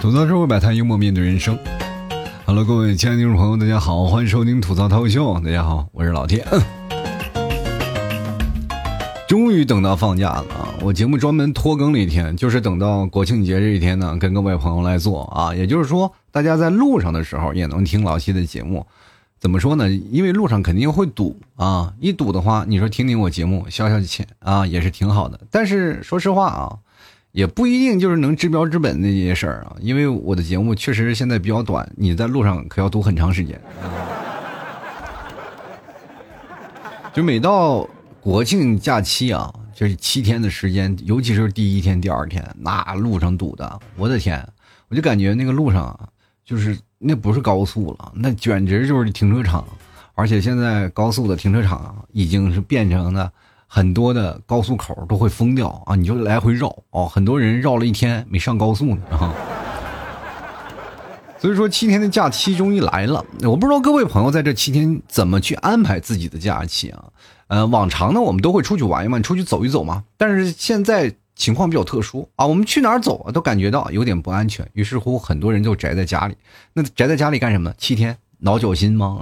吐槽社会百态，幽默面对人生。Hello，各位亲爱的听众朋友，大家好，欢迎收听吐槽涛秀。大家好，我是老铁。终于等到放假了啊！我节目专门拖更了一天，就是等到国庆节这一天呢，跟各位朋友来做啊。也就是说，大家在路上的时候也能听老七的节目。怎么说呢？因为路上肯定会堵啊，一堵的话，你说听听我节目消消气啊，也是挺好的。但是说实话啊。也不一定就是能治标治本那些事儿啊，因为我的节目确实现在比较短，你在路上可要堵很长时间。就每到国庆假期啊，就是七天的时间，尤其是第一天、第二天，那路上堵的，我的天，我就感觉那个路上啊，就是那不是高速了，那简直就是停车场，而且现在高速的停车场已经是变成了。很多的高速口都会封掉啊，你就来回绕哦。很多人绕了一天没上高速呢啊。所以说七天的假期终于来了，我不知道各位朋友在这七天怎么去安排自己的假期啊？呃，往常呢我们都会出去玩一玩，出去走一走嘛。但是现在情况比较特殊啊，我们去哪儿走啊都感觉到有点不安全，于是乎很多人就宅在家里。那宅在家里干什么呢？七天。挠脚心吗？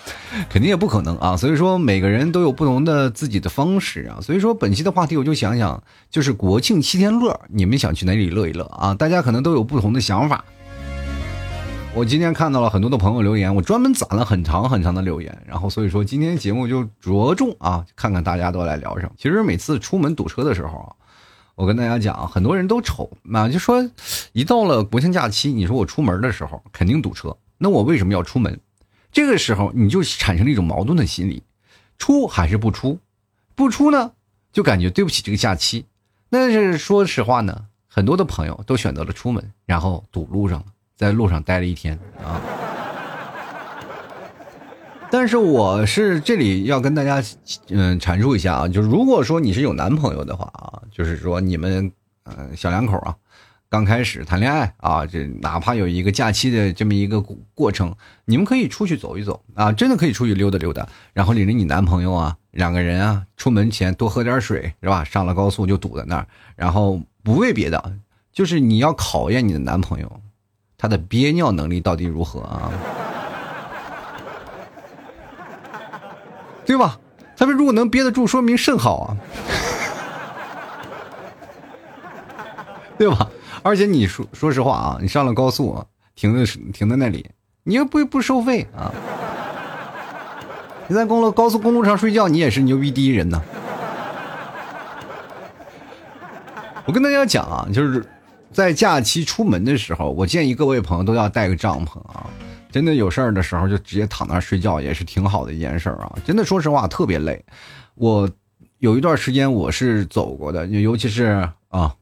肯定也不可能啊！所以说每个人都有不同的自己的方式啊。所以说本期的话题我就想想，就是国庆七天乐，你们想去哪里乐一乐啊？大家可能都有不同的想法。我今天看到了很多的朋友留言，我专门攒了很长很长的留言，然后所以说今天节目就着重啊，看看大家都来聊什么。其实每次出门堵车的时候啊，我跟大家讲，很多人都愁啊，就说一到了国庆假期，你说我出门的时候肯定堵车。那我为什么要出门？这个时候你就产生了一种矛盾的心理，出还是不出？不出呢，就感觉对不起这个假期。但是说实话呢，很多的朋友都选择了出门，然后堵路上了，在路上待了一天啊。但是我是这里要跟大家嗯阐述一下啊，就是如果说你是有男朋友的话啊，就是说你们嗯小两口啊。刚开始谈恋爱啊，这哪怕有一个假期的这么一个过程，你们可以出去走一走啊，真的可以出去溜达溜达，然后领着你男朋友啊，两个人啊，出门前多喝点水，是吧？上了高速就堵在那儿，然后不为别的，就是你要考验你的男朋友，他的憋尿能力到底如何啊？对吧？他们如果能憋得住，说明肾好啊，对吧？而且你说说实话啊，你上了高速，停在停在那里，你又不不收费啊？你在公路高速公路上睡觉，你也是牛逼第一人呢。我跟大家讲啊，就是在假期出门的时候，我建议各位朋友都要带个帐篷啊。真的有事儿的时候，就直接躺那儿睡觉也是挺好的一件事儿啊。真的，说实话特别累。我有一段时间我是走过的，尤其是啊。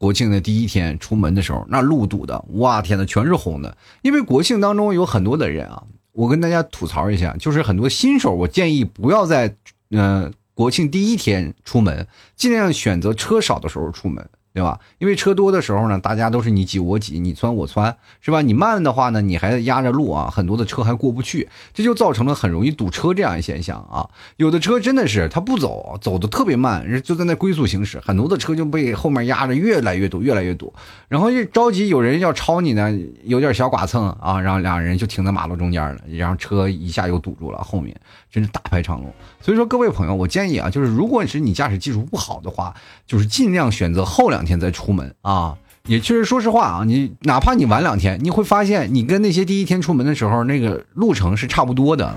国庆的第一天出门的时候，那路堵的，哇天呐，全是红的。因为国庆当中有很多的人啊，我跟大家吐槽一下，就是很多新手，我建议不要在嗯国庆第一天出门，尽量选择车少的时候出门。对吧？因为车多的时候呢，大家都是你挤我挤，你窜我窜，是吧？你慢的话呢，你还压着路啊，很多的车还过不去，这就造成了很容易堵车这样一现象啊。有的车真的是他不走，走的特别慢，就在那龟速行驶，很多的车就被后面压着，越来越堵，越来越堵。然后一着急，有人要超你呢，有点小剐蹭啊，然后两人就停在马路中间了，然后车一下又堵住了，后面真是大排长龙。所以说，各位朋友，我建议啊，就是如果是你驾驶技术不好的话，就是尽量选择后两。两天再出门啊，也确实，说实话啊，你哪怕你晚两天，你会发现你跟那些第一天出门的时候那个路程是差不多的，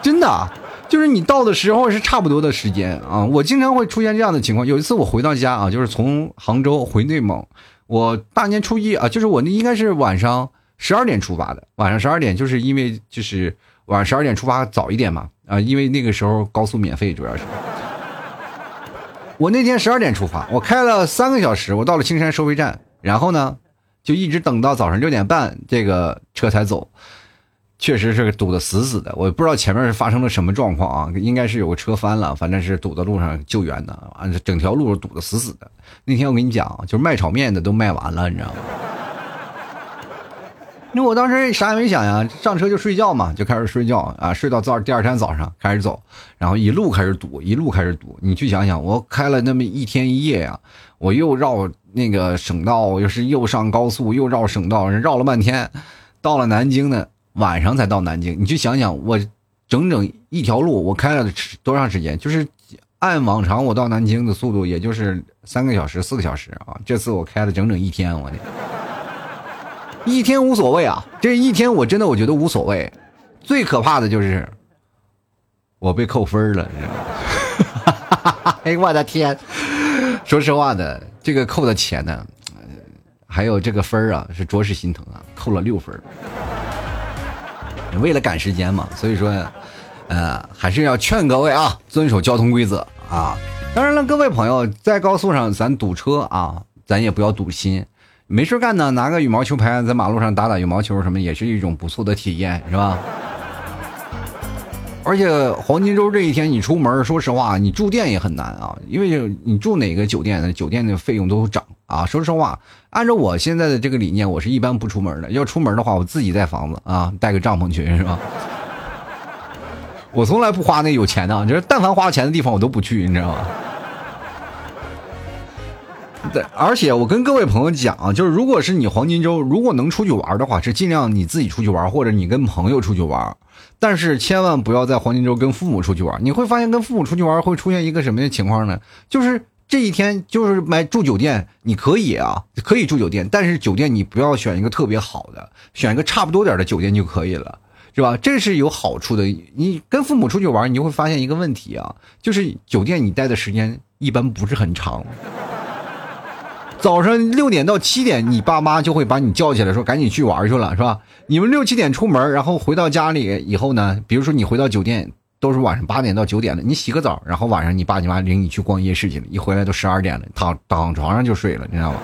真的，就是你到的时候是差不多的时间啊。我经常会出现这样的情况。有一次我回到家啊，就是从杭州回内蒙，我大年初一啊，就是我那应该是晚上十二点出发的，晚上十二点，就是因为就是晚上十二点出发早一点嘛啊，因为那个时候高速免费，主要是。我那天十二点出发，我开了三个小时，我到了青山收费站，然后呢，就一直等到早上六点半，这个车才走，确实是堵得死死的。我不知道前面是发生了什么状况啊，应该是有个车翻了，反正是堵在路上救援的，啊，整条路堵得死死的。那天我跟你讲，就是卖炒面的都卖完了，你知道吗？因为我当时啥也没想呀，上车就睡觉嘛，就开始睡觉啊，睡到早第二天早上开始走，然后一路开始堵，一路开始堵。你去想想，我开了那么一天一夜呀，我又绕那个省道，又是又上高速，又绕省道，绕了半天，到了南京呢，晚上才到南京。你去想想，我整整一条路我开了多长时间？就是按往常我到南京的速度，也就是三个小时、四个小时啊。这次我开了整整一天，我的。一天无所谓啊，这一天我真的我觉得无所谓，最可怕的就是我被扣分了，你知道吗？哎，我的天！说实话的，这个扣的钱呢，还有这个分啊，是着实心疼啊，扣了六分。为了赶时间嘛，所以说，呃，还是要劝各位啊，遵守交通规则啊。当然了，各位朋友，在高速上咱堵车啊，咱也不要堵心。没事干呢，拿个羽毛球拍在马路上打打羽毛球什么，也是一种不错的体验，是吧？而且黄金周这一天你出门，说实话，你住店也很难啊，因为你住哪个酒店呢？酒店的费用都涨啊。说实话，按照我现在的这个理念，我是一般不出门的。要出门的话，我自己带房子啊，带个帐篷去，是吧？我从来不花那有钱的，就是但凡花钱的地方，我都不去，你知道吗？对，而且我跟各位朋友讲，就是如果是你黄金周，如果能出去玩的话，是尽量你自己出去玩，或者你跟朋友出去玩，但是千万不要在黄金周跟父母出去玩。你会发现跟父母出去玩会出现一个什么的情况呢？就是这一天就是买住酒店，你可以啊，可以住酒店，但是酒店你不要选一个特别好的，选一个差不多点的酒店就可以了，是吧？这是有好处的。你跟父母出去玩，你就会发现一个问题啊，就是酒店你待的时间一般不是很长。早上六点到七点，你爸妈就会把你叫起来，说赶紧去玩去了，是吧？你们六七点出门，然后回到家里以后呢，比如说你回到酒店都是晚上八点到九点了，你洗个澡，然后晚上你爸你妈领你去逛夜市去了，一回来都十二点了，躺躺床上就睡了，你知道吗？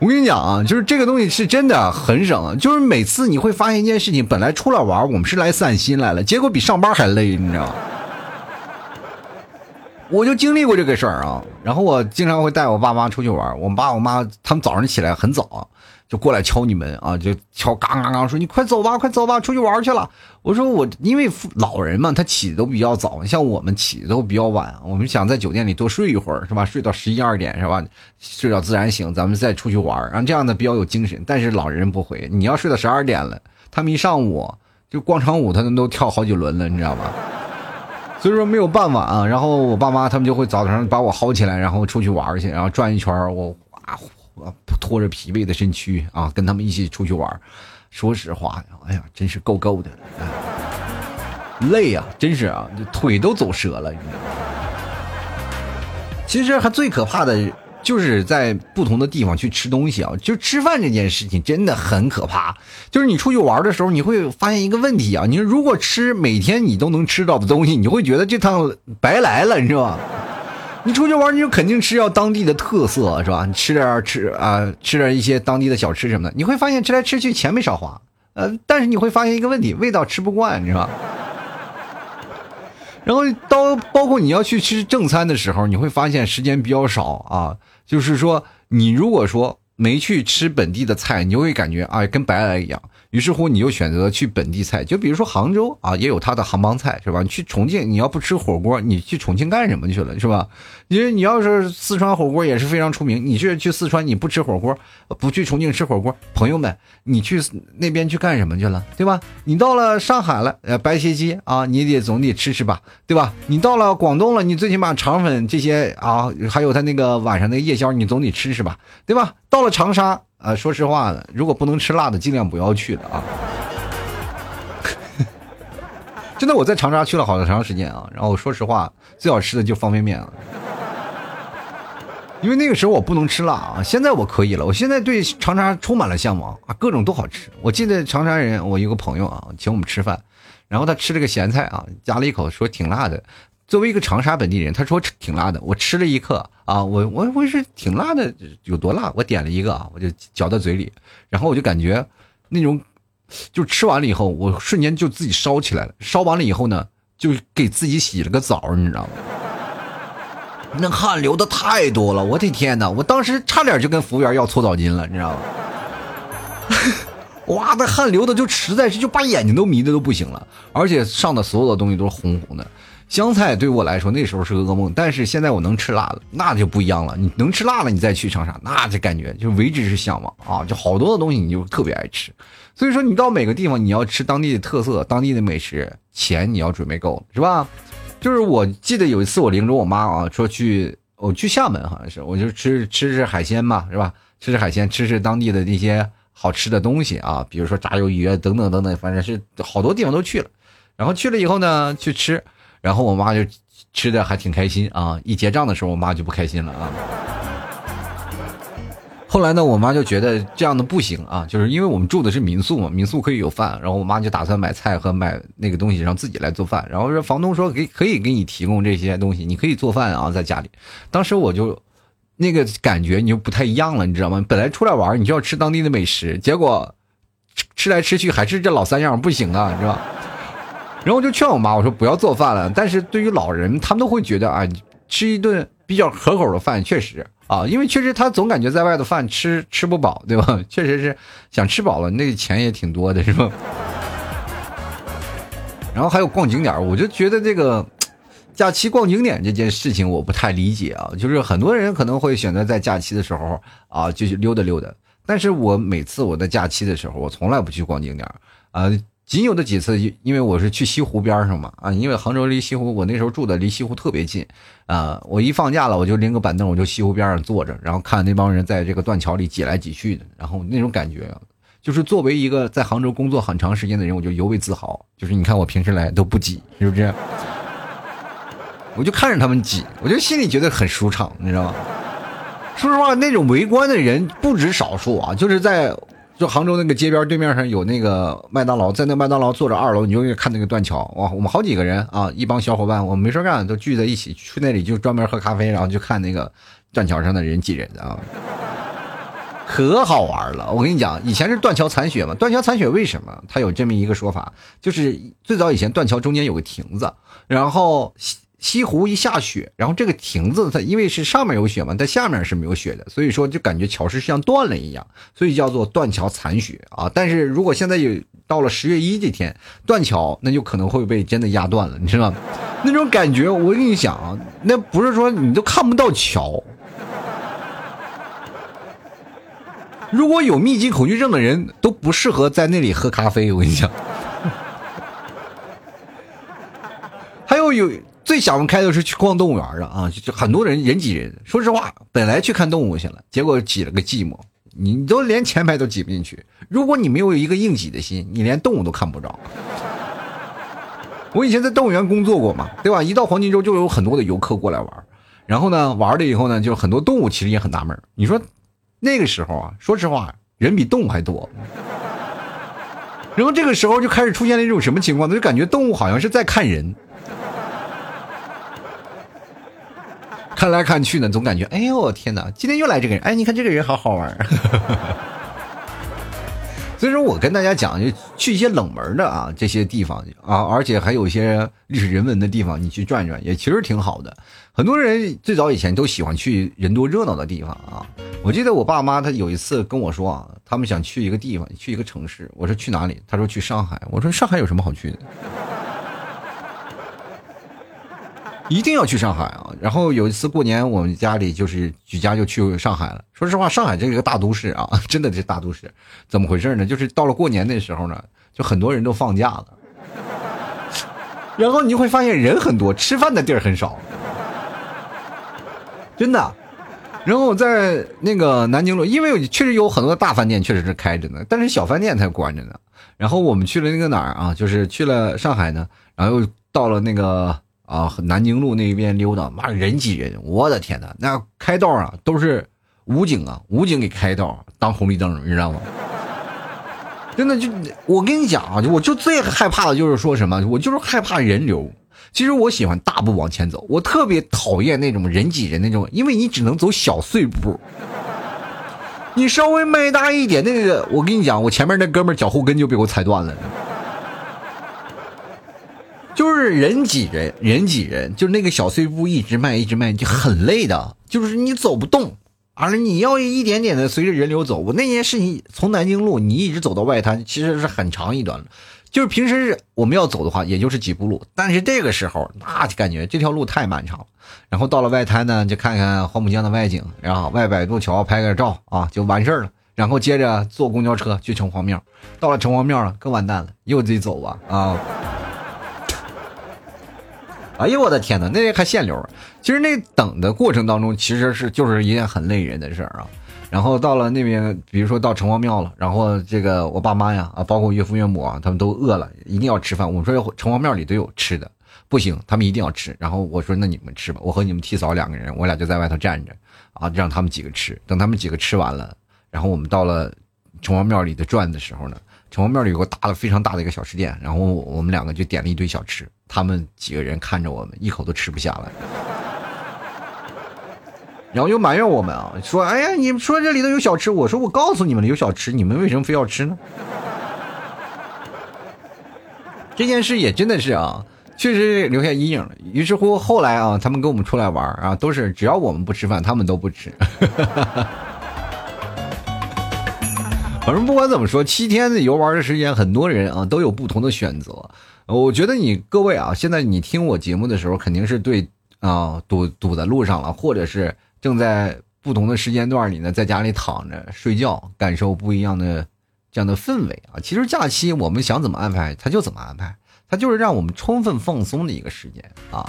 我跟你讲啊，就是这个东西是真的很省，就是每次你会发现一件事情，本来出来玩，我们是来散心来了，结果比上班还累，你知道吗？我就经历过这个事儿啊，然后我经常会带我爸妈出去玩，我爸我妈他们早上起来很早，就过来敲你门啊，就敲嘎嘎嘎，说你快走吧，快走吧，出去玩去了。我说我因为老人嘛，他起的都比较早，像我们起的都比较晚，我们想在酒店里多睡一会儿是吧？睡到十一二点是吧？睡到自然醒，咱们再出去玩，然后这样的比较有精神。但是老人不回，你要睡到十二点了，他们一上午就广场舞，他们都跳好几轮了，你知道吧？所以说没有办法啊，然后我爸妈他们就会早上把我薅起来，然后出去玩去，然后转一圈我啊，拖着疲惫的身躯啊，跟他们一起出去玩。说实话，哎呀，真是够够的，累呀，真是啊，腿都走折了。其实还最可怕的。就是在不同的地方去吃东西啊，就吃饭这件事情真的很可怕。就是你出去玩的时候，你会发现一个问题啊，你如果吃每天你都能吃到的东西，你会觉得这趟白来了，你知道吧？你出去玩，你就肯定吃要当地的特色，是吧？你吃点吃啊，吃点一些当地的小吃什么的，你会发现吃来吃去钱没少花，呃，但是你会发现一个问题，味道吃不惯，你知道吧？然后到包括你要去吃正餐的时候，你会发现时间比较少啊。就是说，你如果说没去吃本地的菜，你就会感觉啊，跟白来一样。于是乎，你就选择去本地菜，就比如说杭州啊，也有它的杭帮菜，是吧？你去重庆，你要不吃火锅，你去重庆干什么去了，是吧？因为你要是四川火锅也是非常出名，你去去四川你不吃火锅，不去重庆吃火锅，朋友们，你去那边去干什么去了，对吧？你到了上海了，呃，白切鸡啊，你得总得吃吃吧，对吧？你到了广东了，你最起码肠粉这些啊，还有他那个晚上那个夜宵，你总得吃吃吧，对吧？到了长沙。啊，说实话的，如果不能吃辣的，尽量不要去的啊。真的，我在长沙去了好长时间啊。然后说实话，最好吃的就方便面了，因为那个时候我不能吃辣啊。现在我可以了，我现在对长沙充满了向往啊，各种都好吃。我记得长沙人，我一个朋友啊，请我们吃饭，然后他吃了个咸菜啊，夹了一口，说挺辣的。作为一个长沙本地人，他说挺辣的，我吃了一刻啊，我我我是挺辣的，有多辣？我点了一个啊，我就嚼到嘴里，然后我就感觉那种，就吃完了以后，我瞬间就自己烧起来了。烧完了以后呢，就给自己洗了个澡，你知道吗？那汗流的太多了，我的天哪！我当时差点就跟服务员要搓澡巾了，你知道吗？哇，那汗流的就实在是就把眼睛都迷的都不行了，而且上的所有的东西都是红红的。香菜对我来说那时候是个噩梦，但是现在我能吃辣的，那就不一样了。你能吃辣了，你再去长沙，那这感觉就为之是向往啊！就好多的东西你就特别爱吃。所以说，你到每个地方，你要吃当地的特色、当地的美食，钱你要准备够，是吧？就是我记得有一次我领着我妈啊，说去我去厦门，好像是我就吃吃吃海鲜嘛，是吧？吃吃海鲜，吃吃当地的那些好吃的东西啊，比如说炸鱿鱼啊，等等等等，反正是好多地方都去了。然后去了以后呢，去吃。然后我妈就吃的还挺开心啊！一结账的时候，我妈就不开心了啊。后来呢，我妈就觉得这样的不行啊，就是因为我们住的是民宿嘛，民宿可以有饭。然后我妈就打算买菜和买那个东西，让自己来做饭。然后说房东说给可以给你提供这些东西，你可以做饭啊，在家里。当时我就那个感觉你就不太一样了，你知道吗？本来出来玩你就要吃当地的美食，结果吃来吃去还是这老三样，不行啊，是吧？然后就劝我妈，我说不要做饭了。但是对于老人，他们都会觉得啊，吃一顿比较可口的饭确实啊，因为确实他总感觉在外头饭吃吃不饱，对吧？确实是想吃饱了，那个钱也挺多的，是吧？然后还有逛景点，我就觉得这个 假期逛景点这件事情我不太理解啊。就是很多人可能会选择在假期的时候啊，就去溜达溜达。但是我每次我在假期的时候，我从来不去逛景点啊。仅有的几次，因为我是去西湖边上嘛，啊，因为杭州离西湖，我那时候住的离西湖特别近，啊，我一放假了，我就拎个板凳，我就西湖边上坐着，然后看那帮人在这个断桥里挤来挤去的，然后那种感觉，就是作为一个在杭州工作很长时间的人，我就尤为自豪。就是你看我平时来都不挤，是不是？我就看着他们挤，我就心里觉得很舒畅，你知道吗？说实话，那种围观的人不止少数啊，就是在。就杭州那个街边对面上有那个麦当劳，在那麦当劳坐着二楼，你就看那个断桥哇！我们好几个人啊，一帮小伙伴，我们没事干都聚在一起去那里，就专门喝咖啡，然后就看那个断桥上的人挤人啊，可好玩了。我跟你讲，以前是断桥残雪嘛，断桥残雪为什么？它有这么一个说法，就是最早以前断桥中间有个亭子，然后。西湖一下雪，然后这个亭子它因为是上面有雪嘛，它下面是没有雪的，所以说就感觉桥是像断了一样，所以叫做断桥残雪啊。但是如果现在有到了十月一这天断桥，那就可能会被真的压断了，你知道吗？那种感觉，我跟你讲啊，那不是说你都看不到桥。如果有密集恐惧症的人都不适合在那里喝咖啡，我跟你讲。还有有。最想不开的是去逛动物园的啊，就很多人人挤人。说实话，本来去看动物去了，结果挤了个寂寞，你都连前排都挤不进去。如果你没有一个硬挤的心，你连动物都看不着。我以前在动物园工作过嘛，对吧？一到黄金周就有很多的游客过来玩，然后呢，玩了以后呢，就很多动物其实也很纳闷。你说那个时候啊，说实话，人比动物还多。然后这个时候就开始出现了一种什么情况呢？就感觉动物好像是在看人。看来看去呢，总感觉，哎呦天哪！今天又来这个人，哎，你看这个人好好玩。所以说我跟大家讲，就去一些冷门的啊这些地方啊，而且还有一些历史人文的地方，你去转转也其实挺好的。很多人最早以前都喜欢去人多热闹的地方啊。我记得我爸妈他有一次跟我说啊，他们想去一个地方，去一个城市。我说去哪里？他说去上海。我说上海有什么好去的？一定要去上海啊！然后有一次过年，我们家里就是举家就去上海了。说实话，上海这个大都市啊，真的是大都市。怎么回事呢？就是到了过年那时候呢，就很多人都放假了，然后你就会发现人很多，吃饭的地儿很少，真的。然后在那个南京路，因为确实有很多大饭店确实是开着呢，但是小饭店才关着呢。然后我们去了那个哪儿啊？就是去了上海呢，然后又到了那个。啊，南京路那边溜达，妈人挤人，我的天哪！那开道啊，都是武警啊，武警给开道当红绿灯，你知道吗？真的就我跟你讲啊，我就最害怕的就是说什么，我就是害怕人流。其实我喜欢大步往前走，我特别讨厌那种人挤人那种，因为你只能走小碎步，你稍微迈大一点，那个我跟你讲，我前面那哥们脚后跟就被我踩断了。就是人挤人，人挤人，就那个小碎步一直迈，一直迈，就很累的。就是你走不动，而你要一点点的随着人流走。我那件事情从南京路你一直走到外滩，其实是很长一段路。就是平时我们要走的话，也就是几步路，但是这个时候那就感觉这条路太漫长了。然后到了外滩呢，就看看黄浦江的外景，然后外摆渡桥拍个照啊，就完事儿了。然后接着坐公交车去城隍庙，到了城隍庙了更完蛋了，又得走啊啊！哎呦我的天哪，那还限流。其实那等的过程当中，其实是就是一件很累人的事儿啊。然后到了那边，比如说到城隍庙了，然后这个我爸妈呀啊，包括岳父岳母啊，他们都饿了，一定要吃饭。我们说城隍庙里都有吃的，不行，他们一定要吃。然后我说那你们吃吧，我和你们提嫂两个人，我俩就在外头站着啊，让他们几个吃。等他们几个吃完了，然后我们到了城隍庙里的转的时候呢，城隍庙里有个大的非常大的一个小吃店，然后我们两个就点了一堆小吃，他们几个人看着我们，一口都吃不下来。然后又埋怨我们啊，说：“哎呀，你们说这里头有小吃，我说我告诉你们了有小吃，你们为什么非要吃呢？” 这件事也真的是啊，确实留下阴影了。于是乎，后来啊，他们跟我们出来玩啊，都是只要我们不吃饭，他们都不吃。反正不管怎么说，七天的游玩的时间，很多人啊都有不同的选择。我觉得你各位啊，现在你听我节目的时候，肯定是对啊堵堵在路上了，或者是。正在不同的时间段里呢，在家里躺着睡觉，感受不一样的这样的氛围啊。其实假期我们想怎么安排，他就怎么安排，它就是让我们充分放松的一个时间啊。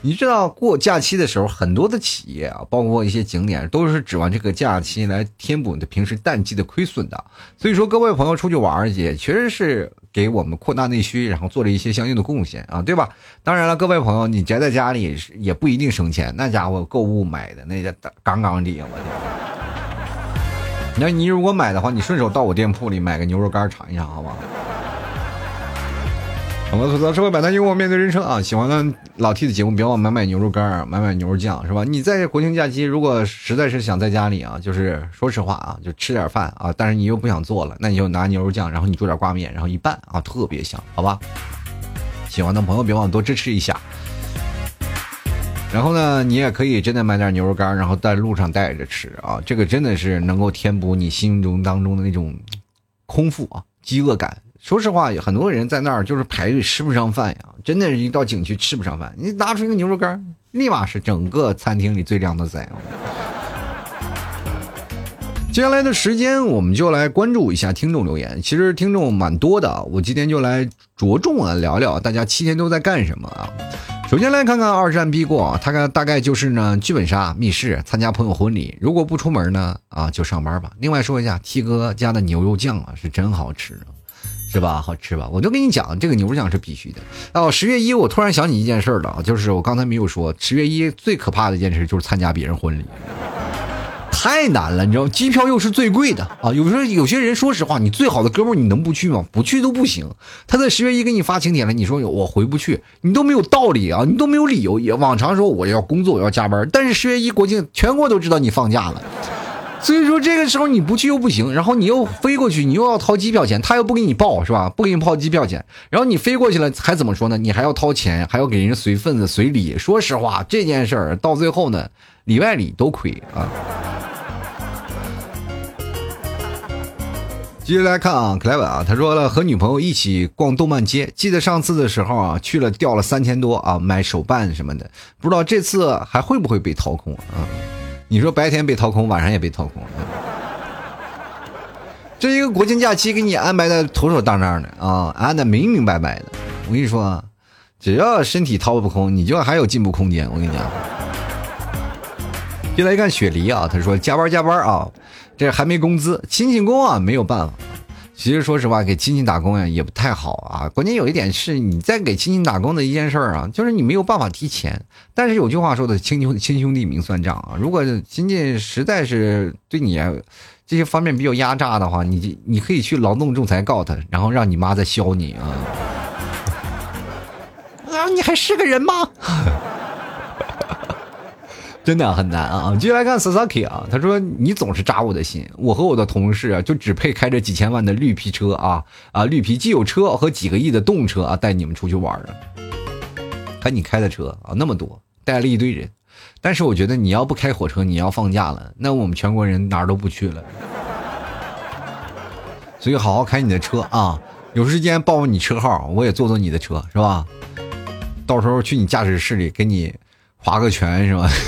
你知道过假期的时候，很多的企业啊，包括一些景点，都是指望这个假期来填补你的平时淡季的亏损的。所以说，各位朋友出去玩儿去，确实是。给我们扩大内需，然后做了一些相应的贡献啊，对吧？当然了，各位朋友，你宅在家里也不一定省钱，那家伙购物买的那家杠杠的，我天！那你如果买的话，你顺手到我店铺里买个牛肉干尝一尝，好不好？我们吐槽社会百态，幽默面对人生啊！喜欢的老 T 的节目，别忘买买牛肉干买买牛肉酱，是吧？你在国庆假期，如果实在是想在家里啊，就是说实话啊，就吃点饭啊，但是你又不想做了，那你就拿牛肉酱，然后你做点挂面，然后一拌啊，特别香，好吧？喜欢的朋友别忘多支持一下。然后呢，你也可以真的买点牛肉干，然后在路上带着吃啊，这个真的是能够填补你心中当中的那种空腹啊、饥饿感。说实话，有很多人在那儿就是排队吃不上饭呀，真的是一到景区吃不上饭。你拿出一个牛肉干，立马是整个餐厅里最靓的仔。接下来的时间，我们就来关注一下听众留言。其实听众蛮多的，我今天就来着重啊聊聊大家七天都在干什么啊。首先来看看二战必过，他看大概就是呢剧本杀、密室、参加朋友婚礼。如果不出门呢，啊就上班吧。另外说一下，T 哥家的牛肉酱啊是真好吃啊。是吧？好吃吧？我就跟你讲，这个牛肉酱是必须的。哦，十月一，我突然想起一件事了，就是我刚才没有说，十月一最可怕的一件事就是参加别人婚礼，太难了，你知道吗，机票又是最贵的啊。有时候有些人，说实话，你最好的哥们儿，你能不去吗？不去都不行。他在十月一给你发请帖了，你说我回不去，你都没有道理啊，你都没有理由。也往常说我要工作，我要加班，但是十月一国庆，全国都知道你放假了。所以说这个时候你不去又不行，然后你又飞过去，你又要掏机票钱，他又不给你报是吧？不给你报机票钱，然后你飞过去了还怎么说呢？你还要掏钱，还要给人随份子随礼。说实话，这件事儿到最后呢，里外里都亏啊。接着来看啊，克莱文啊，他说了和女朋友一起逛动漫街，记得上次的时候啊，去了掉了三千多啊，买手办什么的，不知道这次还会不会被掏空啊？你说白天被掏空，晚上也被掏空，这一个国庆假期给你安排的妥妥当当的啊，安的明明白白的。我跟你说，只要身体掏不空，你就还有进步空间。我跟你讲，进来一看雪梨啊，他说加班加班啊，这还没工资，勤勤工啊没有办法。其实说实话，给亲戚打工呀也不太好啊。关键有一点是，你在给亲戚打工的一件事儿啊，就是你没有办法提钱。但是有句话说的，亲兄亲兄弟明算账啊。如果亲戚实在是对你这些方面比较压榨的话，你你可以去劳动仲裁告他，然后让你妈再削你啊。啊，你还是个人吗？真的很难啊！继续来看 Sasaki 啊，他说你总是扎我的心，我和我的同事啊，就只配开着几千万的绿皮车啊啊，绿皮既有车和几个亿的动车啊，带你们出去玩啊。看你开的车啊，那么多，带了一堆人，但是我觉得你要不开火车，你要放假了，那我们全国人哪儿都不去了。所以好好开你的车啊，有时间报报你车号，我也坐坐你的车，是吧？到时候去你驾驶室里给你划个拳，是吧？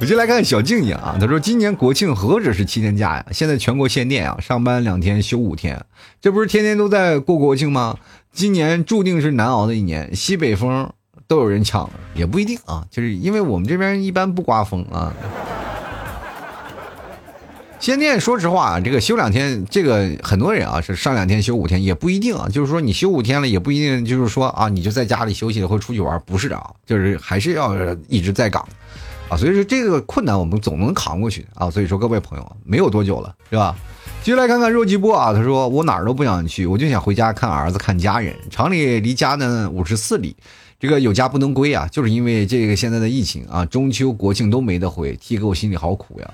我就来看小静静啊，他说今年国庆何止是七天假呀，现在全国限电啊，上班两天休五天，这不是天天都在过国庆吗？今年注定是难熬的一年，西北风都有人抢，也不一定啊，就是因为我们这边一般不刮风啊。限电，说实话啊，这个休两天，这个很多人啊是上两天休五天，也不一定啊。就是说你休五天了，也不一定就是说啊，你就在家里休息了或出去玩，不是啊，就是还是要一直在岗。啊，所以说这个困难我们总能扛过去啊。所以说各位朋友，没有多久了，是吧？继续来看看肉鸡波啊，他说我哪儿都不想去，我就想回家看儿子看家人。厂里离家呢五十四里，这个有家不能归啊，就是因为这个现在的疫情啊，中秋国庆都没得回，踢给我心里好苦呀。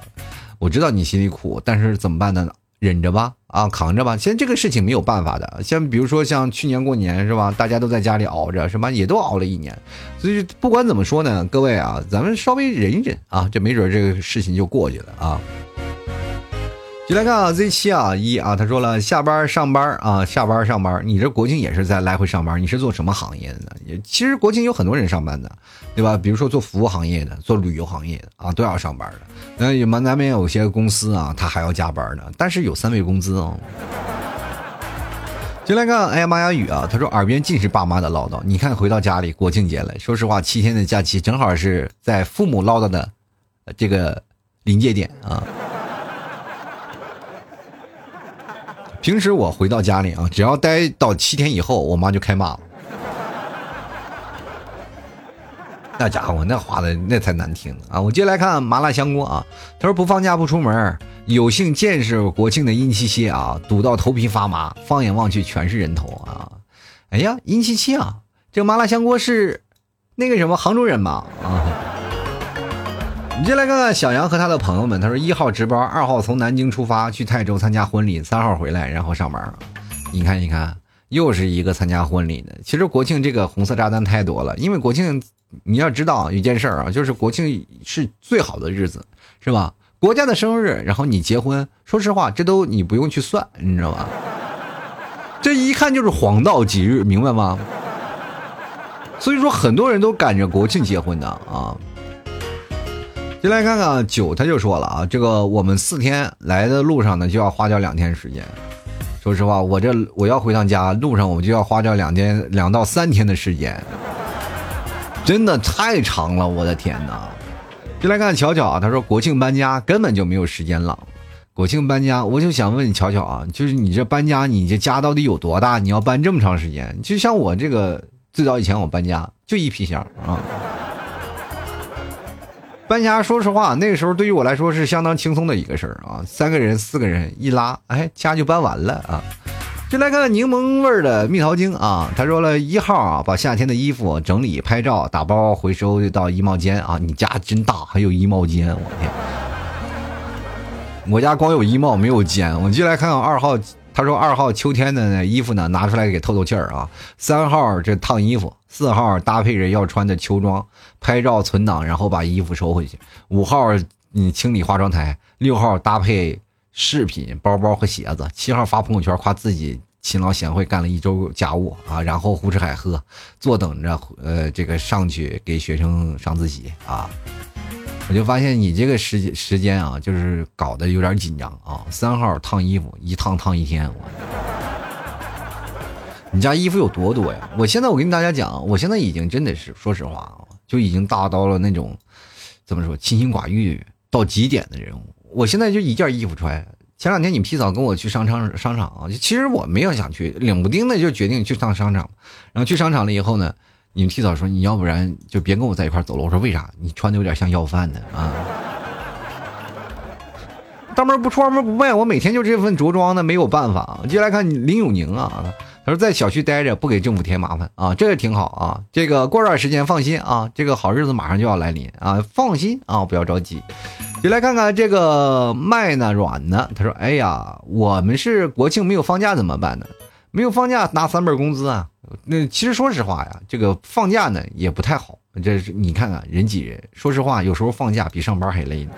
我知道你心里苦，但是怎么办呢？忍着吧，啊，扛着吧。现在这个事情没有办法的，像比如说像去年过年是吧？大家都在家里熬着，是吧？也都熬了一年。所以不管怎么说呢，各位啊，咱们稍微忍一忍啊，这没准这个事情就过去了啊。就来看啊，Z 七啊一啊，他说了，下班上班啊，下班上班，你这国庆也是在来回上班，你是做什么行业的呢？也其实国庆有很多人上班的，对吧？比如说做服务行业的，做旅游行业的啊，都要上班的。那有们难免有些公司啊，他还要加班呢，但是有三位工资哦。就来看，哎呀妈呀雨啊，他说耳边尽是爸妈的唠叨。你看回到家里，国庆节了，说实话，七天的假期正好是在父母唠叨的这个临界点啊。平时我回到家里啊，只要待到七天以后，我妈就开骂了。那家伙那话的那才难听啊！我接来看麻辣香锅啊，他说不放假不出门，有幸见识国庆的阴七七啊，堵到头皮发麻，放眼望去全是人头啊！哎呀，阴七七啊，这麻辣香锅是那个什么杭州人吗？啊！你就来看看小杨和他的朋友们。他说：一号值班，二号从南京出发去泰州参加婚礼，三号回来，然后上班。你看，你看，又是一个参加婚礼的。其实国庆这个红色炸弹太多了，因为国庆你要知道一件事儿啊，就是国庆是最好的日子，是吧？国家的生日，然后你结婚，说实话，这都你不用去算，你知道吗？这一看就是黄道吉日，明白吗？所以说，很多人都赶着国庆结婚的啊。就来看看九，他就说了啊，这个我们四天来的路上呢，就要花掉两天时间。说实话，我这我要回趟家，路上我就要花掉两天两到三天的时间，真的太长了，我的天哪！就来看巧巧啊，他说国庆搬家根本就没有时间了。国庆搬家，我就想问你巧巧啊，就是你这搬家，你这家到底有多大？你要搬这么长时间？就像我这个最早以前我搬家就一皮箱啊。搬家，说实话，那个时候对于我来说是相当轻松的一个事儿啊，三个人、四个人一拉，哎，家就搬完了啊。就来看看柠檬味儿的蜜桃精啊，他说了一号啊，把夏天的衣服整理、拍照、打包回收到衣帽间啊。你家真大，还有衣帽间，我天！我家光有衣帽没有间。我就来看看二号。他说：“二号秋天的衣服呢，拿出来给透透气儿啊。三号这烫衣服，四号搭配着要穿的秋装，拍照存档，然后把衣服收回去。五号你清理化妆台，六号搭配饰品、包包和鞋子。七号发朋友圈夸自己勤劳贤惠，干了一周家务啊，然后胡吃海喝，坐等着呃这个上去给学生上自习啊。”我就发现你这个时时间啊，就是搞得有点紧张啊。三号烫衣服，一烫烫一天，我。你家衣服有多多呀？我现在我跟大家讲，我现在已经真的是说实话啊，就已经大到了那种怎么说清心寡欲到极点的人物。我现在就一件衣服穿。前两天你皮嫂跟我去商场商场啊，其实我没有想去，冷不丁的就决定去趟商场。然后去商场了以后呢？你们提早说，你要不然就别跟我在一块走了。我说为啥？你穿的有点像要饭的啊！当门不出二门不迈，我每天就这份着装呢，没有办法。接下来看林永宁啊，他说在小区待着，不给政府添麻烦啊，这个挺好啊。这个过段时间放心啊，这个好日子马上就要来临啊，放心啊，不要着急。就来看看这个麦呢软呢，他说哎呀，我们是国庆没有放假怎么办呢？没有放假拿三本工资啊。那其实说实话呀，这个放假呢也不太好。这是你看看人挤人，说实话，有时候放假比上班还累呢。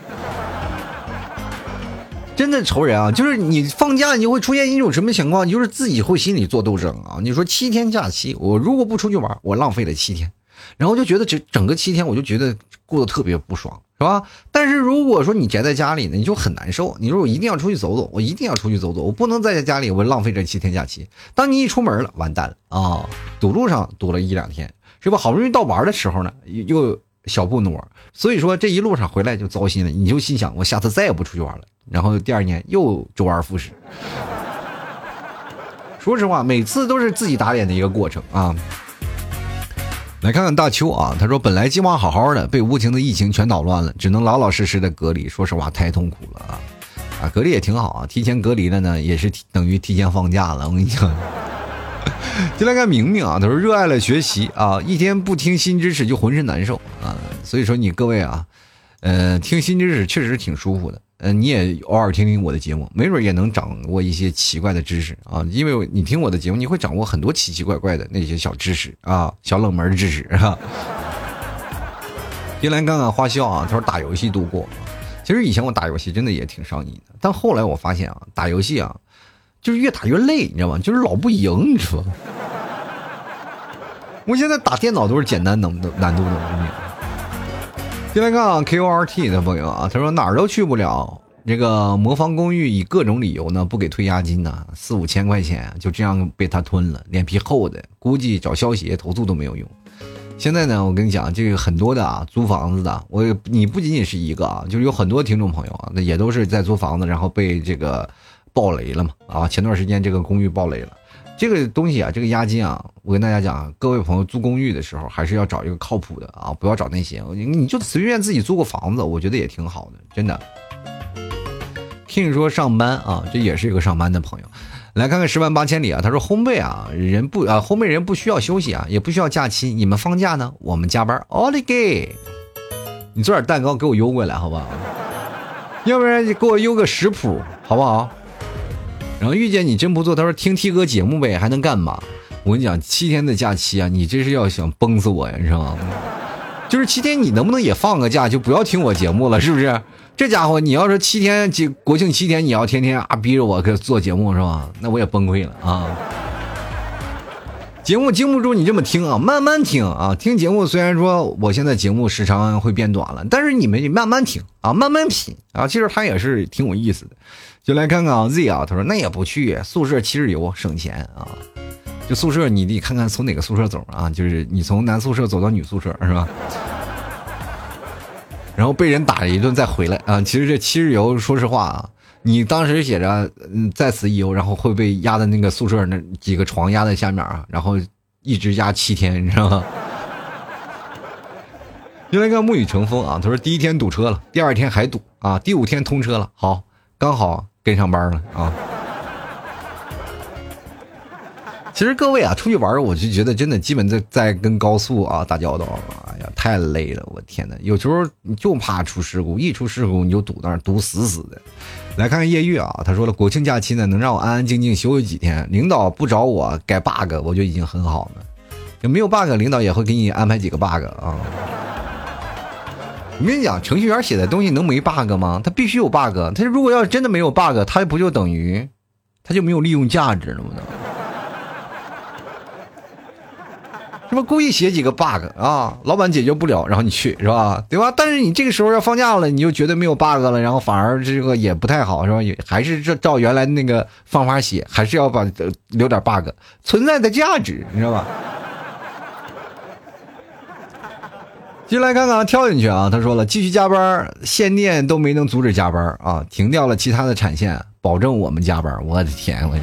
真的愁人啊！就是你放假，你会出现一种什么情况？就是自己会心里做斗争啊。你说七天假期，我如果不出去玩，我浪费了七天，然后就觉得这整个七天，我就觉得过得特别不爽，是吧？但是如果说你宅在家里呢，你就很难受。你说我一定要出去走走，我一定要出去走走，我不能在家里，我浪费这七天假期。当你一出门了，完蛋了啊！堵路上堵了一两天，是吧？好不容易到玩的时候呢，又小步挪，所以说这一路上回来就糟心了。你就心想，我下次再也不出去玩了。然后第二年又周而复始。说实话，每次都是自己打脸的一个过程啊。来看看大秋啊，他说本来计划好好的，被无情的疫情全捣乱了，只能老老实实的隔离。说实话，太痛苦了啊！啊，隔离也挺好啊，提前隔离了呢，也是等于提前放假了。我跟你讲，就来看明明啊，他说热爱了学习啊，一天不听新知识就浑身难受啊。所以说你各位啊，呃，听新知识确实挺舒服的。嗯，你也偶尔听听我的节目，没准也能掌握一些奇怪的知识啊！因为你听我的节目，你会掌握很多奇奇怪怪的那些小知识啊，小冷门知识啊。别来看看花笑啊，他说打游戏度过。其实以前我打游戏真的也挺上瘾的，但后来我发现啊，打游戏啊，就是越打越累，你知道吗？就是老不赢，你知道吗？我现在打电脑都是简单难度难度的。进来看 QRT 的朋友啊，他说哪儿都去不了。这个魔方公寓以各种理由呢不给退押金呢，四五千块钱就这样被他吞了，脸皮厚的，估计找消协投诉都没有用。现在呢，我跟你讲，这个很多的啊，租房子的，我你不仅仅是一个啊，就是有很多听众朋友啊，那也都是在租房子，然后被这个爆雷了嘛啊，前段时间这个公寓爆雷了。这个东西啊，这个押金啊，我跟大家讲，各位朋友租公寓的时候，还是要找一个靠谱的啊，不要找那些，你就随便自己租个房子，我觉得也挺好的，真的。听说上班啊，这也是一个上班的朋友，来看看十万八千里啊，他说烘焙啊，人不啊，烘焙人不需要休息啊，也不需要假期，你们放假呢，我们加班。奥利给，你做点蛋糕给我邮过来，好不好？要不然你给我邮个食谱，好不好？然后遇见你真不错，他说听 T 哥节目呗，还能干嘛？我跟你讲，七天的假期啊，你这是要想崩死我呀，你知道吗？就是七天，你能不能也放个假，就不要听我节目了，是不是？这家伙，你要是七天国庆七天，你要天天啊逼着我做节目是吧？那我也崩溃了啊！节目经不住你这么听啊，慢慢听啊，听节目虽然说我现在节目时长会变短了，但是你们慢慢听啊，慢慢品啊，其实它也是挺有意思的。就来看看啊，Z 啊，他说那也不去宿舍七日游省钱啊，就宿舍你得看看从哪个宿舍走啊，就是你从男宿舍走到女宿舍是吧？然后被人打了一顿再回来啊，其实这七日游说实话啊，你当时写着嗯在此一游，然后会被压在那个宿舍那几个床压在下面啊，然后一直压七天，你知道吗？就来看沐雨成风啊，他说第一天堵车了，第二天还堵啊，第五天通车了，好，刚好。跟上班了啊！其实各位啊，出去玩我就觉得真的基本在在跟高速啊打交道。哎呀，太累了！我天哪，有时候你就怕出事故，一出事故你就堵那儿，堵死死的。来看看叶玉啊，他说了，国庆假期呢能让我安安静静休息几天，领导不找我改 bug，我就已经很好了。有没有 bug，领导也会给你安排几个 bug 啊。我跟你讲，程序员写的东西能没 bug 吗？他必须有 bug。他如果要是真的没有 bug，他不就等于他就没有利用价值了吗？是不故意写几个 bug 啊？老板解决不了，然后你去是吧？对吧？但是你这个时候要放假了，你就觉得没有 bug 了，然后反而这个也不太好，是吧？也还是照原来那个方法写，还是要把留点 bug 存在的价值，你知道吧？进来看看，跳进去啊！他说了，继续加班，限电都没能阻止加班啊！停掉了其他的产线，保证我们加班。我的天，我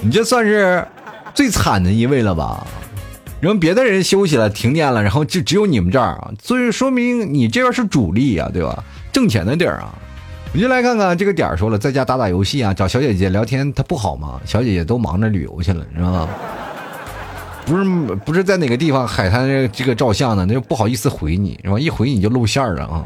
你这算是最惨的一位了吧？然后别的人休息了，停电了，然后就只有你们这儿啊！所以说明你这边是主力啊，对吧？挣钱的地儿啊！你就来看看这个点儿，说了，在家打打游戏啊，找小姐姐聊天，他不好吗？小姐姐都忙着旅游去了，你知道吗？不是不是在哪个地方海滩这个照相呢？那就不好意思回你，是吧？一回你就露馅了啊！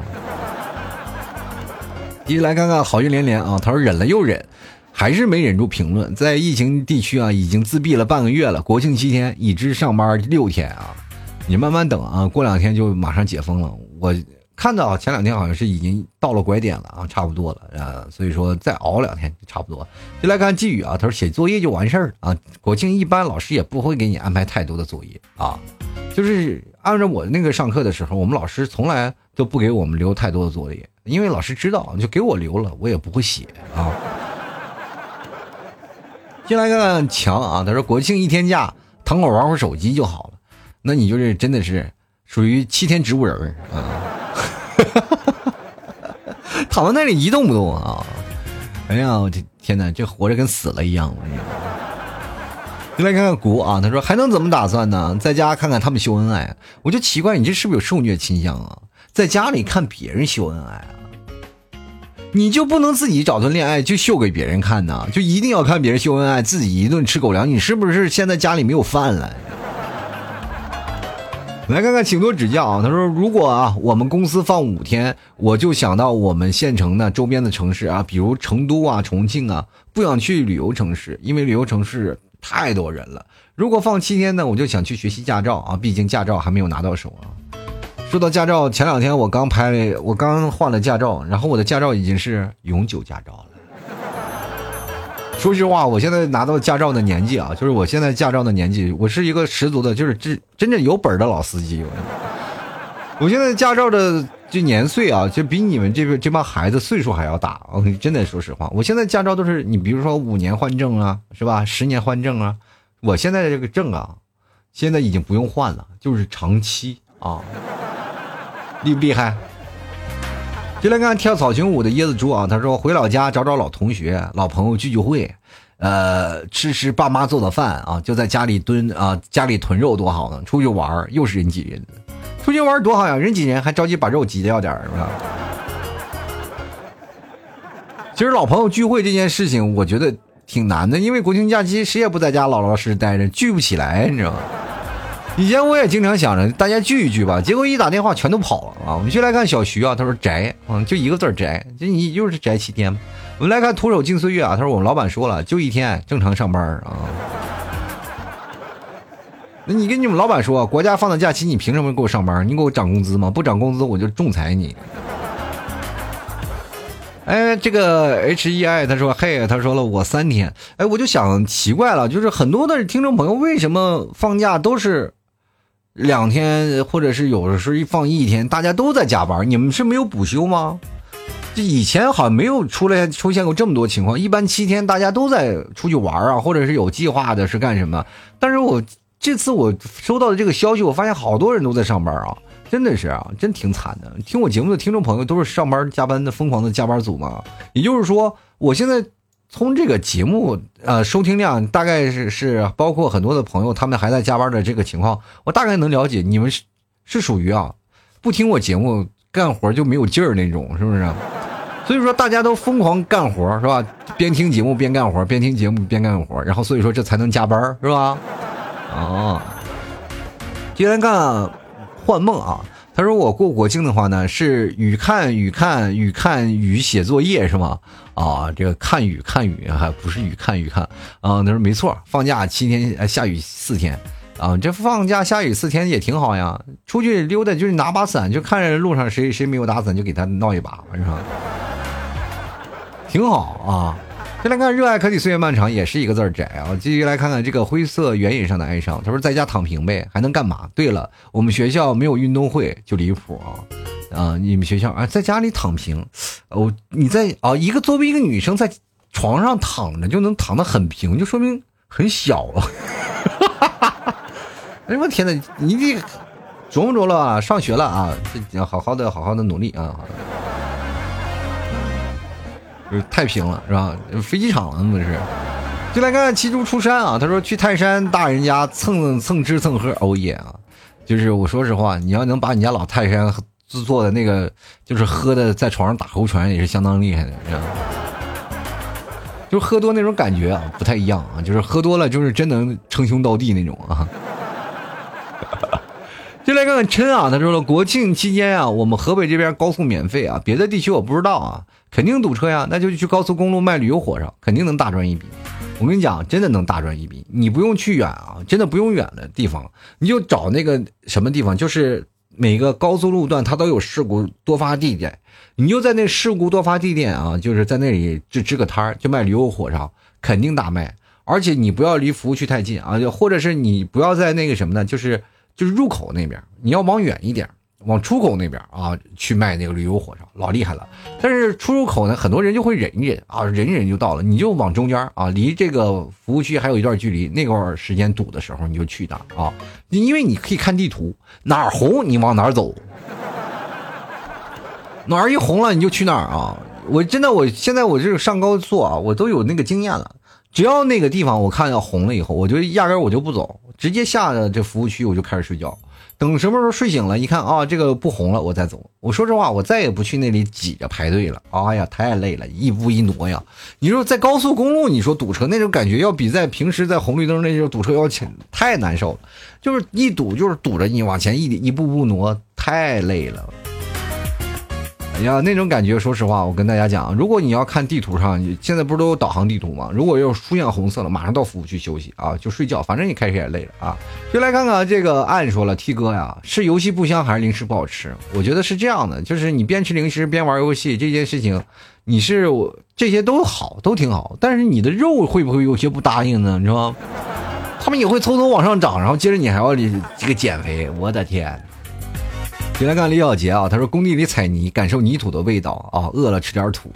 继续来看看好运连连啊！他说忍了又忍，还是没忍住评论，在疫情地区啊，已经自闭了半个月了。国庆七天已知上班六天啊，你慢慢等啊，过两天就马上解封了。我看到前两天好像是已经到了拐点了啊，差不多了啊，所以说再熬两天就差不多。就来看季宇啊，他说写作业就完事儿啊，国庆一般老师也不会给你安排太多的作业啊，就是按照我那个上课的时候，我们老师从来都不给我们留太多的作业，因为老师知道就给我留了，我也不会写啊。进来看看强啊，他说国庆一天假，躺会玩会手机就好了。那你就是真的是属于七天植物人啊，躺在那里一动不动啊。哎呀，我这天哪，这活着跟死了一样。你来看看古啊，他说还能怎么打算呢？在家看看他们秀恩爱，我就奇怪你这是不是有受虐倾向啊？在家里看别人秀恩爱啊。你就不能自己找段恋爱就秀给别人看呢？就一定要看别人秀恩爱，自己一顿吃狗粮？你是不是现在家里没有饭了？来看看，请多指教啊！他说：“如果啊，我们公司放五天，我就想到我们县城的周边的城市啊，比如成都啊、重庆啊，不想去旅游城市，因为旅游城市太多人了。如果放七天呢，我就想去学习驾照啊，毕竟驾照还没有拿到手啊。”说到驾照，前两天我刚拍了，我刚换了驾照，然后我的驾照已经是永久驾照了。说实话，我现在拿到驾照的年纪啊，就是我现在驾照的年纪，我是一个十足的，就是真真正有本的老司机。我现在驾照的这年岁啊，就比你们这边这帮孩子岁数还要大。我真的说实话，我现在驾照都是你比如说五年换证啊，是吧？十年换证啊，我现在的这个证啊，现在已经不用换了，就是长期啊。厉不厉害？就来看跳草裙舞的椰子猪啊！他说回老家找找老同学、老朋友聚聚会，呃，吃吃爸妈做的饭啊，就在家里蹲啊，家里囤肉多好呢。出去玩又是人挤人，出去玩多好呀！人挤人还着急把肉挤掉点是吧？其实老朋友聚会这件事情，我觉得挺难的，因为国庆假期谁也不在家老老实实待着，聚不起来，你知道吗？以前我也经常想着大家聚一聚吧，结果一打电话全都跑了啊！我们就来看小徐啊，他说宅，嗯，就一个字宅，就你就是宅七天。我们来看徒手进岁月啊，他说我们老板说了，就一天正常上班啊。那你跟你们老板说，国家放的假期，你凭什么给我上班？你给我涨工资吗？不涨工资我就仲裁你。哎，这个 H E I 他说嘿，他说了我三天，哎，我就想奇怪了，就是很多的听众朋友为什么放假都是。两天，或者是有的时候一放一天，大家都在加班，你们是没有补休吗？这以前好像没有出来出现过这么多情况，一般七天大家都在出去玩啊，或者是有计划的是干什么？但是我这次我收到的这个消息，我发现好多人都在上班啊，真的是啊，真挺惨的。听我节目的听众朋友都是上班加班的疯狂的加班组嘛，也就是说，我现在。从这个节目呃收听量大概是是包括很多的朋友他们还在加班的这个情况，我大概能了解你们是是属于啊不听我节目干活就没有劲儿那种是不是？所以说大家都疯狂干活是吧？边听节目边干活，边听节目边干活，然后所以说这才能加班是吧？哦，今天干幻梦啊。他说：“我过国庆的话呢，是雨看雨看雨看雨写作业是吗？啊，这个看雨看雨还不是雨看雨看啊？他说没错，放假七天，下雨四天啊，这放假下雨四天也挺好呀。出去溜达就是拿把伞，就看着路上谁谁没有打伞，就给他闹一把，是吧？挺好啊。”再来看，热爱可抵岁月漫长，也是一个字儿窄啊。继续来看看这个灰色原野上的哀伤。他说：“在家躺平呗，还能干嘛？”对了，我们学校没有运动会，就离谱啊！啊，你们学校啊，在家里躺平，哦，你在啊，一个作为一个女生在床上躺着就能躺得很平，就说明很小啊。哎我天哪，你这琢磨琢磨啊？上学了啊？这好好的，好好的努力啊！就是太平了是吧？飞机场了那不是？就来看看七猪出山啊！他说去泰山大人家蹭蹭吃蹭喝熬夜啊！就是我说实话，你要能把你家老泰山制作的那个，就是喝的在床上打猴拳也是相当厉害的，知道吗？就喝多那种感觉啊，不太一样啊！就是喝多了就是真能称兄道弟那种啊！就来看看琛啊，他说了，国庆期间啊，我们河北这边高速免费啊，别的地区我不知道啊，肯定堵车呀，那就去高速公路卖旅游火烧，肯定能大赚一笔。我跟你讲，真的能大赚一笔，你不用去远啊，真的不用远的地方，你就找那个什么地方，就是每个高速路段它都有事故多发地点，你就在那事故多发地点啊，就是在那里就支个摊儿，就卖驴肉火烧，肯定大卖。而且你不要离服务区太近啊，或者是你不要在那个什么呢，就是。就是入口那边，你要往远一点，往出口那边啊去卖那个驴油火烧，老厉害了。但是出入口呢，很多人就会忍一忍啊，忍忍就到了。你就往中间啊，离这个服务区还有一段距离，那块时间堵的时候你就去那啊，因为你可以看地图，哪儿红你往哪儿走，哪儿一红了你就去哪儿啊。我真的，我现在我这个上高速啊，我都有那个经验了。只要那个地方我看要红了以后，我就压根我就不走，直接下了这服务区，我就开始睡觉。等什么时候睡醒了，一看啊，这个不红了，我再走。我说实话，我再也不去那里挤着排队了。哎呀，太累了，一步一挪呀。你说在高速公路，你说堵车那种感觉，要比在平时在红绿灯那种堵车要强，太难受了。就是一堵就是堵着你往前一一步步挪，太累了。哎呀，那种感觉，说实话，我跟大家讲，如果你要看地图上，现在不是都有导航地图吗？如果又出现红色了，马上到服务区休息啊，就睡觉，反正你开始也累了啊。就来看看这个暗说了，T 哥呀，是游戏不香还是零食不好吃？我觉得是这样的，就是你边吃零食边玩游戏这件事情，你是我这些都好，都挺好，但是你的肉会不会有些不答应呢？你知道吗？他们也会偷偷往上涨，然后接着你还要这个减肥，我的天！进来看李小杰啊，他说工地里踩泥，感受泥土的味道啊，饿了吃点土。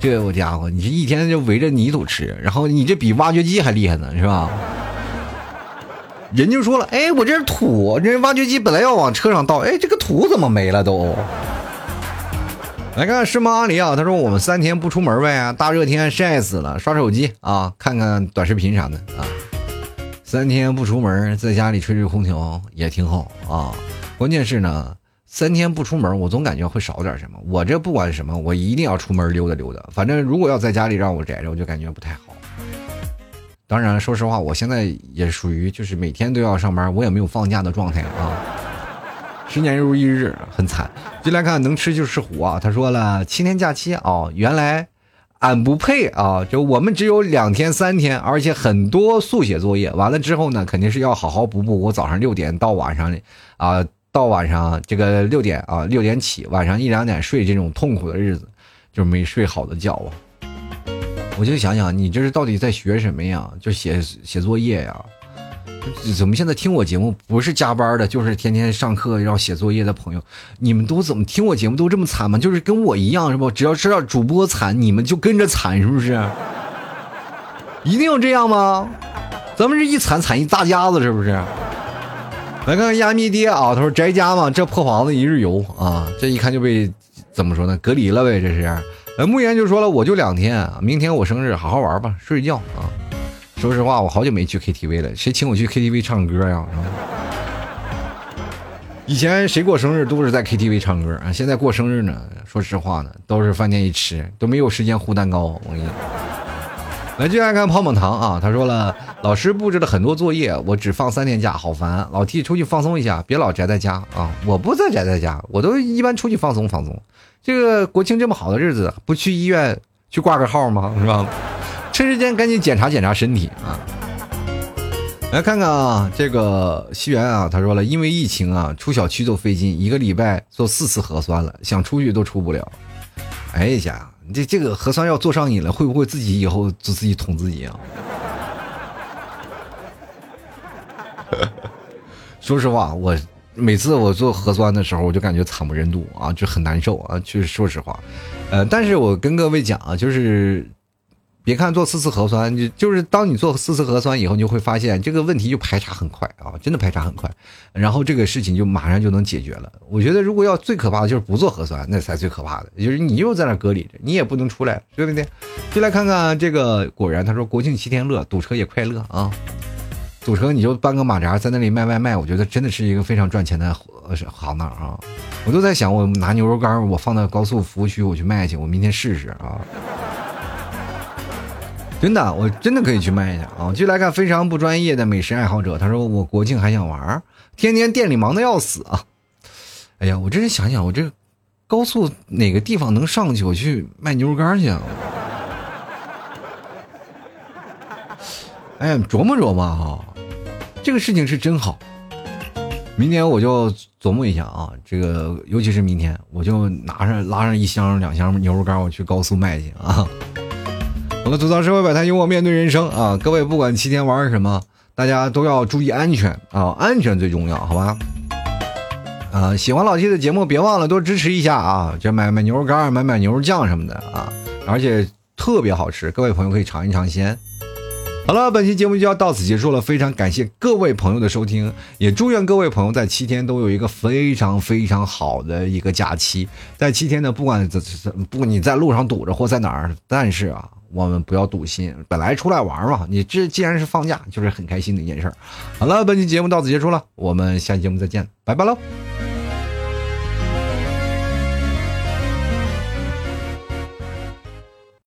这我家伙，你这一天就围着泥土吃，然后你这比挖掘机还厉害呢，是吧？人就说了，哎，我这是土，这挖掘机本来要往车上倒，哎，这个土怎么没了都？来看看师妈阿里啊，他说我们三天不出门呗，大热天晒死了，刷手机啊，看看短视频啥的啊。三天不出门，在家里吹吹空调也挺好啊，关键是呢。三天不出门，我总感觉会少点什么。我这不管什么，我一定要出门溜达溜达。反正如果要在家里让我宅着，我就感觉不太好。当然，说实话，我现在也属于就是每天都要上班，我也没有放假的状态啊。十年如一日，很惨。进来看能吃就是虎啊！他说了七天假期啊，原来俺不配啊！就我们只有两天三天，而且很多速写作业。完了之后呢，肯定是要好好补补。我早上六点到晚上啊。到晚上这个六点啊，六点起，晚上一两点睡，这种痛苦的日子，就没睡好的觉啊。我就想想，你这是到底在学什么呀？就写写作业呀？怎么现在听我节目不是加班的，就是天天上课要写作业的朋友，你们都怎么听我节目都这么惨吗？就是跟我一样是不？只要知道主播惨，你们就跟着惨，是不是？一定要这样吗？咱们这一惨惨一大家子，是不是？来看看亚米爹啊，他说宅家嘛，这破房子一日游啊，这一看就被怎么说呢，隔离了呗，这是。呃，慕言就说了，我就两天，明天我生日，好好玩吧，睡觉啊。说实话，我好久没去 KTV 了，谁请我去 KTV 唱歌呀？以前谁过生日都是在 KTV 唱歌啊，现在过生日呢，说实话呢，都是饭店一吃，都没有时间糊蛋糕。我跟你。来，就爱看泡泡糖啊！他说了，老师布置了很多作业，我只放三天假，好烦。老弟，出去放松一下，别老宅在家啊！我不在宅在家，我都一般出去放松放松。这个国庆这么好的日子，不去医院去挂个号吗？是吧？趁时间赶紧检查检查身体啊！来看看啊，这个西元啊，他说了，因为疫情啊，出小区都费劲，一个礼拜做四次核酸了，想出去都出不了。哎呀！你这这个核酸要做上瘾了，会不会自己以后就自己捅自己啊？说实话，我每次我做核酸的时候，我就感觉惨不忍睹啊，就很难受啊。就是说实话，呃，但是我跟各位讲啊，就是。别看做四次核酸，就就是当你做四次核酸以后，你就会发现这个问题就排查很快啊，真的排查很快，然后这个事情就马上就能解决了。我觉得如果要最可怕的就是不做核酸，那才最可怕的，就是你又在那隔离着，你也不能出来，对不对？就来看看这个，果然他说国庆七天乐，堵车也快乐啊，堵车你就搬个马扎在那里卖外卖，我觉得真的是一个非常赚钱的行当啊。我都在想，我拿牛肉干我放到高速服务区我去卖去，我明天试试啊。真的，我真的可以去卖一下啊！继续来看非常不专业的美食爱好者，他说我国庆还想玩，天天店里忙的要死啊！哎呀，我真是想想，我这高速哪个地方能上去，我去卖牛肉干去啊！哎呀，琢磨琢磨哈，这个事情是真好。明天我就琢磨一下啊，这个尤其是明天，我就拿上拉上一箱两箱牛肉干，我去高速卖去啊！我们吐槽社会百态，幽默面对人生啊！各位不管七天玩什么，大家都要注意安全啊！安全最重要，好吧？啊，喜欢老 T 的节目，别忘了多支持一下啊！就买买牛肉干，买买牛肉酱什么的啊！而且特别好吃，各位朋友可以尝一尝鲜。好了，本期节目就要到此结束了，非常感谢各位朋友的收听，也祝愿各位朋友在七天都有一个非常非常好的一个假期。在七天呢，不管怎怎不你在路上堵着或在哪儿，但是啊。我们不要赌心，本来出来玩嘛，你这既然是放假，就是很开心的一件事好了，本期节目到此结束了，我们下期节目再见，拜拜喽。